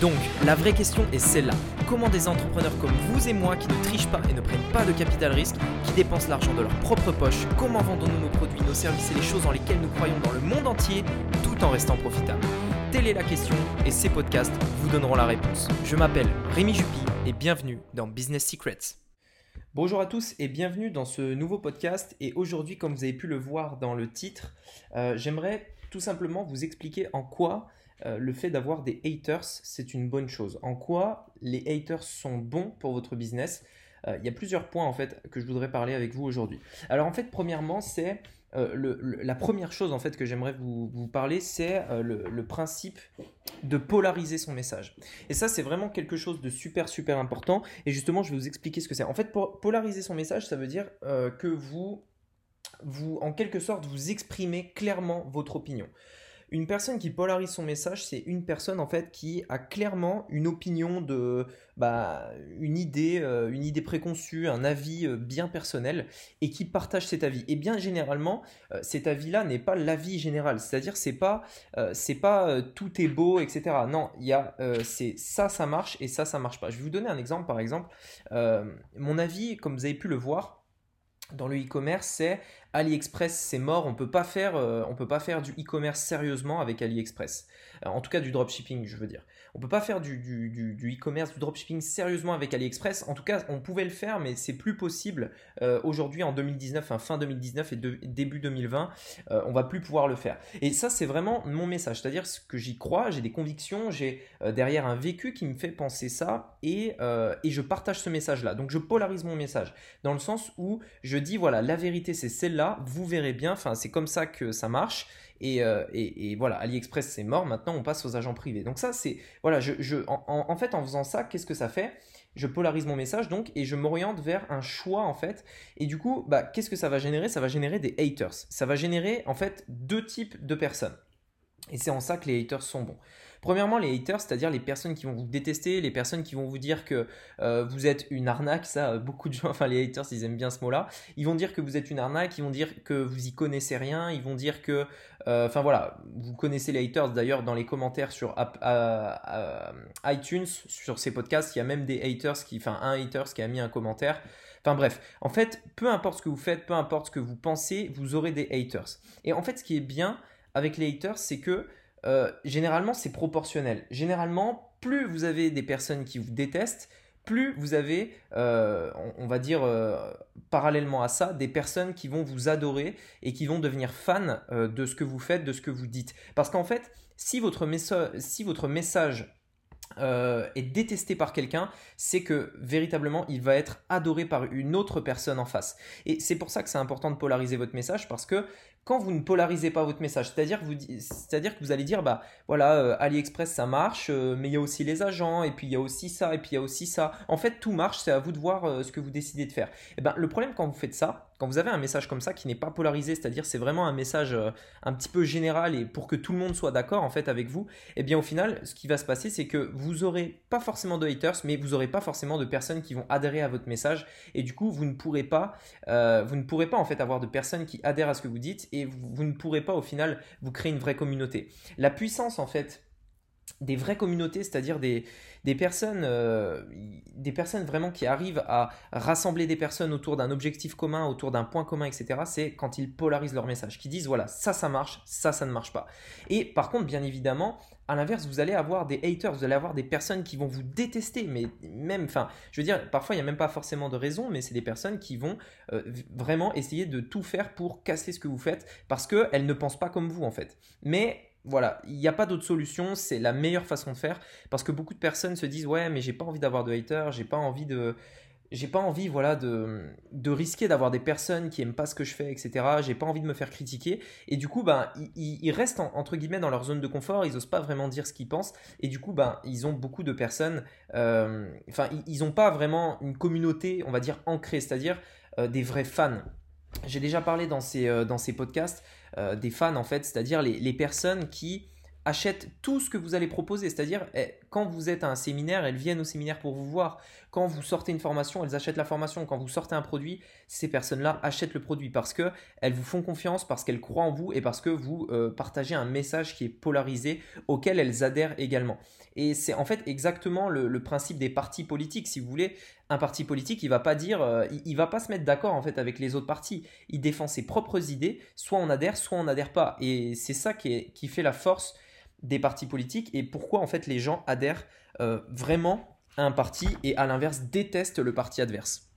Donc, la vraie question est celle-là. Comment des entrepreneurs comme vous et moi qui ne trichent pas et ne prennent pas de capital risque, qui dépensent l'argent de leur propre poche, comment vendons-nous nos produits, nos services et les choses dans lesquelles nous croyons dans le monde entier, tout en restant profitables Telle est la question et ces podcasts vous donneront la réponse. Je m'appelle Rémi Jupy et bienvenue dans Business Secrets. Bonjour à tous et bienvenue dans ce nouveau podcast. Et aujourd'hui, comme vous avez pu le voir dans le titre, euh, j'aimerais tout simplement vous expliquer en quoi euh, le fait d'avoir des haters, c'est une bonne chose. En quoi les haters sont bons pour votre business? Euh, Il y a plusieurs points en fait que je voudrais parler avec vous aujourd'hui. Alors en fait, premièrement, c'est euh, la première chose en fait que j'aimerais vous, parler, c'est le, principe de polariser son message. Et ça, c'est vraiment quelque chose de super super important. Et justement, je vais vous expliquer ce que c'est. En fait, polariser son message, ça veut dire que vous, vous, en quelque sorte, vous exprimez clairement votre opinion. Une personne qui polarise son message, c'est une personne en fait qui a clairement une opinion de, bah, une idée, euh, une idée préconçue, un avis euh, bien personnel et qui partage cet avis. Et bien généralement, euh, cet avis-là n'est pas l'avis général. C'est-à-dire c'est pas, c'est pas tout est beau, etc. Non, il y a, c'est ça, ça marche et ça, ça marche pas. Je vais vous donner un exemple. Par exemple, mon avis, comme vous avez pu le voir dans le e-commerce, c'est AliExpress, c'est mort, on peut pas faire, euh, on peut pas faire du e-commerce sérieusement avec AliExpress. Euh, en tout cas, du dropshipping, je veux dire. On peut pas faire du, du, e-commerce, du dropshipping sérieusement avec AliExpress. En tout cas, on pouvait le faire, mais c'est plus possible euh, aujourd'hui en 2019, fin 2019 et début 2020. on va plus pouvoir le faire. Et ça, c'est vraiment mon message. C'est-à-dire que j'y crois, j'ai des convictions, j'ai derrière un vécu qui me fait penser ça et, et je partage ce message-là. Donc, je polarise mon message dans le sens où je dis voilà, la vérité, c'est celle-là vous verrez bien, enfin c'est comme ça que ça marche. Et, euh, voilà, AliExpress c'est mort, maintenant on passe aux agents privés. Donc ça c'est, voilà, je, en, fait en faisant ça, qu'est-ce que ça fait? Je polarise mon message donc et je m'oriente vers un choix en fait. Et du coup, bah, qu'est-ce que ça va générer? Ça va générer des haters. Ça va générer en fait deux types de personnes. Et c'est en ça que les haters sont bons. Premièrement, les haters, c'est-à-dire les personnes qui vont vous détester, les personnes qui vont vous dire que euh, vous êtes une arnaque, ça, beaucoup de gens, enfin les haters, ils aiment bien ce mot-là, ils vont dire que vous êtes une arnaque, ils vont dire que vous y connaissez rien, ils vont dire que, euh, enfin voilà, vous connaissez les haters d'ailleurs dans les commentaires sur iTunes, sur ces podcasts, il y a même des haters qui, enfin un haters qui a mis un commentaire. Enfin bref, en fait, peu importe ce que vous faites, peu importe ce que vous pensez, vous aurez des haters. Et en fait, ce qui est bien avec les haters, c'est que euh, généralement, c'est proportionnel. Généralement, plus vous avez des personnes qui vous détestent, plus vous avez, euh, on, va dire, euh, parallèlement à ça, des personnes qui vont vous adorer et qui vont devenir fans de ce que vous faites, de ce que vous dites. Parce qu'en fait, si votre, si votre message est détesté par quelqu'un, c'est que véritablement il va être adoré par une autre personne en face. Et c'est pour ça que c'est important de polariser votre message parce que quand vous ne polarisez pas votre message, c'est-à-dire que vous, c'est-à-dire que vous allez dire, bah voilà, euh, AliExpress ça marche, euh, mais il y a aussi les agents, et puis il y a aussi ça, et puis il y a aussi ça. En fait, tout marche, c'est à vous de voir euh, ce que vous décidez de faire. Et eh ben, le problème quand vous faites ça, quand vous avez un message comme ça qui n'est pas polarisé, c'est-à-dire c'est vraiment un message un petit peu général et pour que tout le monde soit d'accord en fait avec vous, eh bien au final, ce qui va se passer, c'est que vous aurez pas forcément de haters, mais vous aurez pas forcément de personnes qui vont adhérer à votre message, et du coup, vous ne pourrez pas, vous ne pourrez pas en fait avoir de personnes qui adhèrent à ce que vous dites et vous, ne pourrez pas au final vous créer une vraie communauté. La puissance en fait des vraies communautés, c'est-à-dire des, des personnes, euh, des personnes vraiment qui arrivent à rassembler des personnes autour d'un objectif commun, autour d'un point commun, etc. C'est quand ils polarisent leur message, qui disent voilà, ça, ça marche, ça, ça ne marche pas. Et par contre, bien évidemment, à l'inverse, vous allez avoir des haters, vous allez avoir des personnes qui vont vous détester, mais même, enfin, je veux dire, parfois il n'y a même pas forcément de raison, mais c'est des personnes qui vont euh, vraiment essayer de tout faire pour casser ce que vous faites parce qu'elles ne pensent pas comme vous en fait. Mais voilà, il n'y a pas d'autre solution, c'est la meilleure façon de faire parce que beaucoup de personnes se disent ouais mais j'ai pas envie d'avoir de haters, j'ai pas envie de j'ai pas envie voilà de, de risquer d'avoir des personnes qui aiment pas ce que je fais etc j'ai pas envie de me faire critiquer. Et du coup ben ils, restent entre guillemets dans leur zone de confort ils osent pas vraiment dire ce qu'ils pensent. Et du coup ben ils ont beaucoup de personnes euh, enfin ils, ont pas vraiment une communauté on va dire ancrée c'est à dire euh, des vrais fans j'ai déjà parlé dans ces, euh, podcasts des fans en fait c'est à dire les, les personnes qui achètent tout ce que vous allez proposer. C'est-à-dire, eh, quand vous êtes à un séminaire, elles viennent au séminaire pour vous voir. Quand vous sortez une formation, elles achètent la formation. Quand vous sortez un produit, ces personnes-là achètent le produit parce qu'elles vous font confiance, parce qu'elles croient en vous et parce que vous euh, partagez un message qui est polarisé auquel elles adhèrent également. Et c'est en fait exactement le, principe des partis politiques. Si vous voulez, un parti politique, il va pas dire, euh, il, va pas se mettre d'accord en fait avec les autres partis. Il défend ses propres idées. Soit on adhère, soit on n'adhère pas. Et c'est ça qui fait la force des partis politiques et pourquoi en fait les gens adhèrent euh, vraiment à un parti et à l'inverse détestent le parti adverse.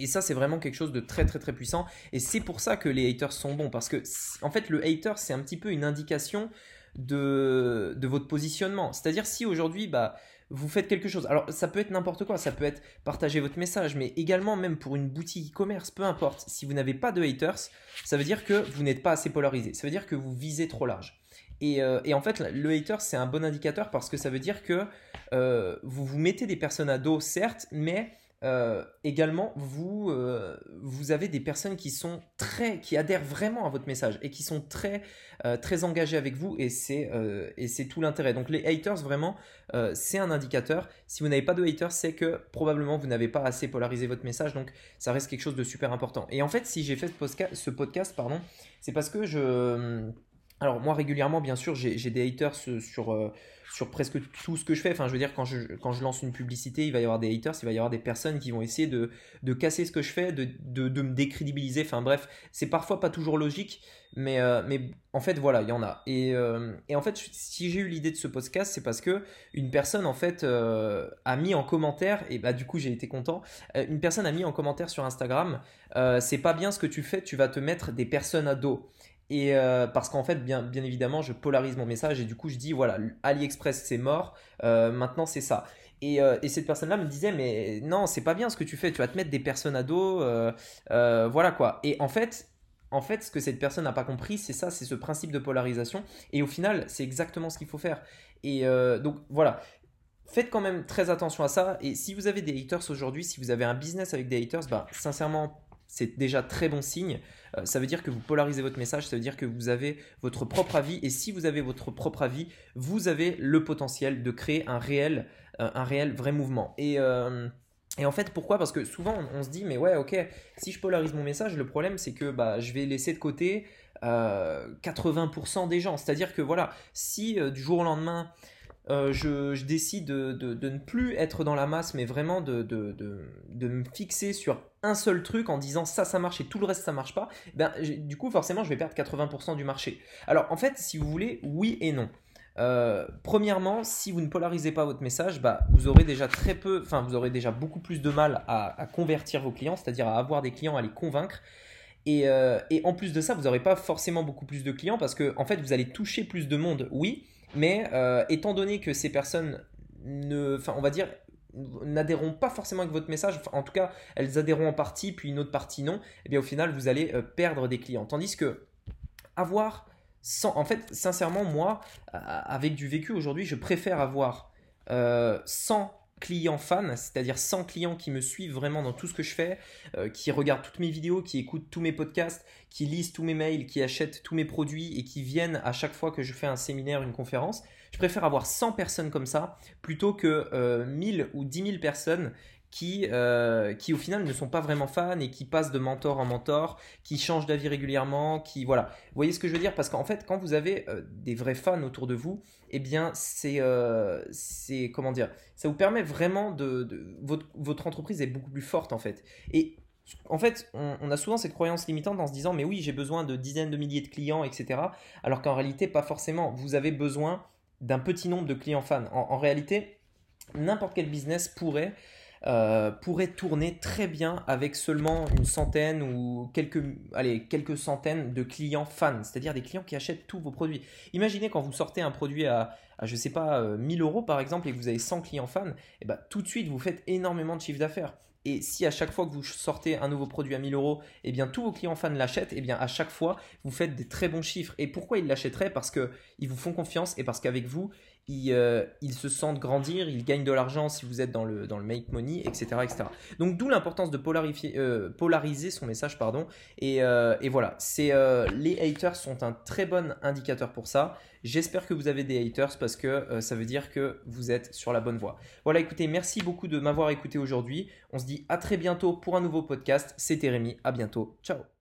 Et ça, c'est vraiment quelque chose de très très très puissant. Et c'est pour ça que les haters sont bons. Parce que, en fait, le hater, c'est un petit peu une indication de, de votre positionnement. C'est-à-dire, si aujourd'hui, bah, vous faites quelque chose. Alors, ça peut être n'importe quoi. Ça peut être partager votre message. Mais également, même pour une boutique e-commerce, peu importe. Si vous n'avez pas de haters, ça veut dire que vous n'êtes pas assez polarisé. Ça veut dire que vous visez trop large. Euh, et, en fait, le hater, c'est un bon indicateur parce que ça veut dire que euh, vous vous mettez des personnes à dos, certes, mais euh, également, vous, vous avez des personnes qui sont très, qui adhèrent vraiment à votre message et qui sont très, très engagées avec vous et c'est, et c'est tout l'intérêt. Donc les haters, vraiment, c'est un indicateur. Si vous n'avez pas de haters, c'est que probablement vous n'avez pas assez polarisé votre message, donc ça reste quelque chose de super important. Et en fait, si j'ai fait ce podcast, ce podcast pardon, c'est parce que je alors moi régulièrement, bien sûr, j'ai des haters sur, euh, sur presque tout ce que je fais. Enfin, je veux dire, quand je, quand je lance une publicité, il va y avoir des haters, il va y avoir des personnes qui vont essayer de, de casser ce que je fais, de, de, me décrédibiliser. Enfin bref, c'est parfois pas toujours logique, mais, euh, mais en fait, voilà, il y en a. Et, euh, et en fait, si j'ai eu l'idée de ce podcast, c'est parce que une personne, en fait, a mis en commentaire, et bah du coup, j'ai été content, une personne a mis en commentaire sur Instagram, c'est pas bien ce que tu fais, tu vas te mettre des personnes à dos. Et euh, parce qu'en fait, bien, bien évidemment, je polarise mon message et du coup, je dis voilà, AliExpress c'est mort, euh, maintenant c'est ça. Et, euh, et, cette personne-là me disait mais non, c'est pas bien ce que tu fais, tu vas te mettre des personnes à dos, voilà quoi. Et en fait, en fait, ce que cette personne n'a pas compris, c'est ça, c'est ce principe de polarisation. Et au final, c'est exactement ce qu'il faut faire. Et donc voilà, faites quand même très attention à ça. Et si vous avez des haters aujourd'hui, si vous avez un business avec des haters, bah sincèrement c'est déjà très bon signe. Euh, ça veut dire que vous polarisez votre message, ça veut dire que vous avez votre propre avis. Et si vous avez votre propre avis, vous avez le potentiel de créer un réel, euh, un réel vrai mouvement. Et, euh, en fait, pourquoi? Parce que souvent, on, se dit, mais ouais, ok, si je polarise mon message, le problème, c'est que bah, je vais laisser de côté 80% des gens. C'est-à-dire que voilà, si du jour au lendemain, euh, je, décide de, ne plus être dans la masse, mais vraiment de, me fixer sur un seul truc en disant ça, ça marche et tout le reste, ça marche pas, ben, du coup, forcément, je vais perdre 80% du marché. Alors, en fait, si vous voulez, oui et non. Euh, premièrement, si vous ne polarisez pas votre message, bah, vous aurez déjà très peu, enfin, vous aurez déjà beaucoup plus de mal à, convertir vos clients, c'est-à-dire à avoir des clients, à les convaincre. Et, euh, et en plus de ça, vous n'aurez pas forcément beaucoup plus de clients parce que, en fait, vous allez toucher plus de monde, oui, mais euh, étant donné que ces personnes ne, enfin, on va dire, n'adhéreront pas forcément avec votre message, en tout cas, elles adhéreront en partie, puis une autre partie non, et eh bien au final, vous allez euh, perdre des clients. Tandis que avoir sans, en fait, sincèrement, moi, avec du vécu aujourd'hui, je préfère avoir euh, 100 clients fans, c'est-à-dire 100 clients qui me suivent vraiment dans tout ce que je fais, euh, qui regardent toutes mes vidéos, qui écoutent tous mes podcasts, qui lisent tous mes mails, qui achètent tous mes produits et qui viennent à chaque fois que je fais un séminaire, une conférence. Je préfère avoir 100 personnes comme ça plutôt que euh, 1000 ou 10 000 personnes qui, euh, qui au final ne sont pas vraiment fans et qui passent de mentor en mentor, qui changent d'avis régulièrement, qui voilà. Vous voyez ce que je veux dire? Parce qu'en fait, quand vous avez euh, des vrais fans autour de vous, eh bien, c'est, euh, c'est comment dire? Ça vous permet vraiment de, votre, entreprise est beaucoup plus forte en fait. Et en fait, on, a souvent cette croyance limitante en se disant mais oui, j'ai besoin de dizaines de milliers de clients, etc. Alors qu'en réalité, pas forcément. Vous avez besoin d'un petit nombre de clients fans. en réalité, n'importe quel business pourrait euh, pourrait tourner très bien avec seulement une centaine ou quelques, allez, quelques centaines de clients fans, c'est-à-dire des clients qui achètent tous vos produits. Imaginez quand vous sortez un produit à, je sais pas, 1000 euh, euros par exemple et que vous avez 100 clients fans, et eh ben, tout de suite vous faites énormément de chiffre d'affaires. Et si à chaque fois que vous sortez un nouveau produit à 1000 euros, eh bien tous vos clients fans l'achètent, eh bien à chaque fois vous faites des très bons chiffres. Et pourquoi ils l'achèteraient? Parce qu'ils vous font confiance et parce qu'avec vous, ils, euh, ils se sentent grandir, ils gagnent de l'argent si vous êtes dans le, make money, etc. Donc d'où l'importance de euh, polariser son message. pardon. Et, euh, voilà, les haters sont un très bon indicateur pour ça. J'espère que vous avez des haters parce que ça veut dire que vous êtes sur la bonne voie. Voilà, écoutez, merci beaucoup de m'avoir écouté aujourd'hui. On se dit à très bientôt pour un nouveau podcast. C'était Rémi, à bientôt. Ciao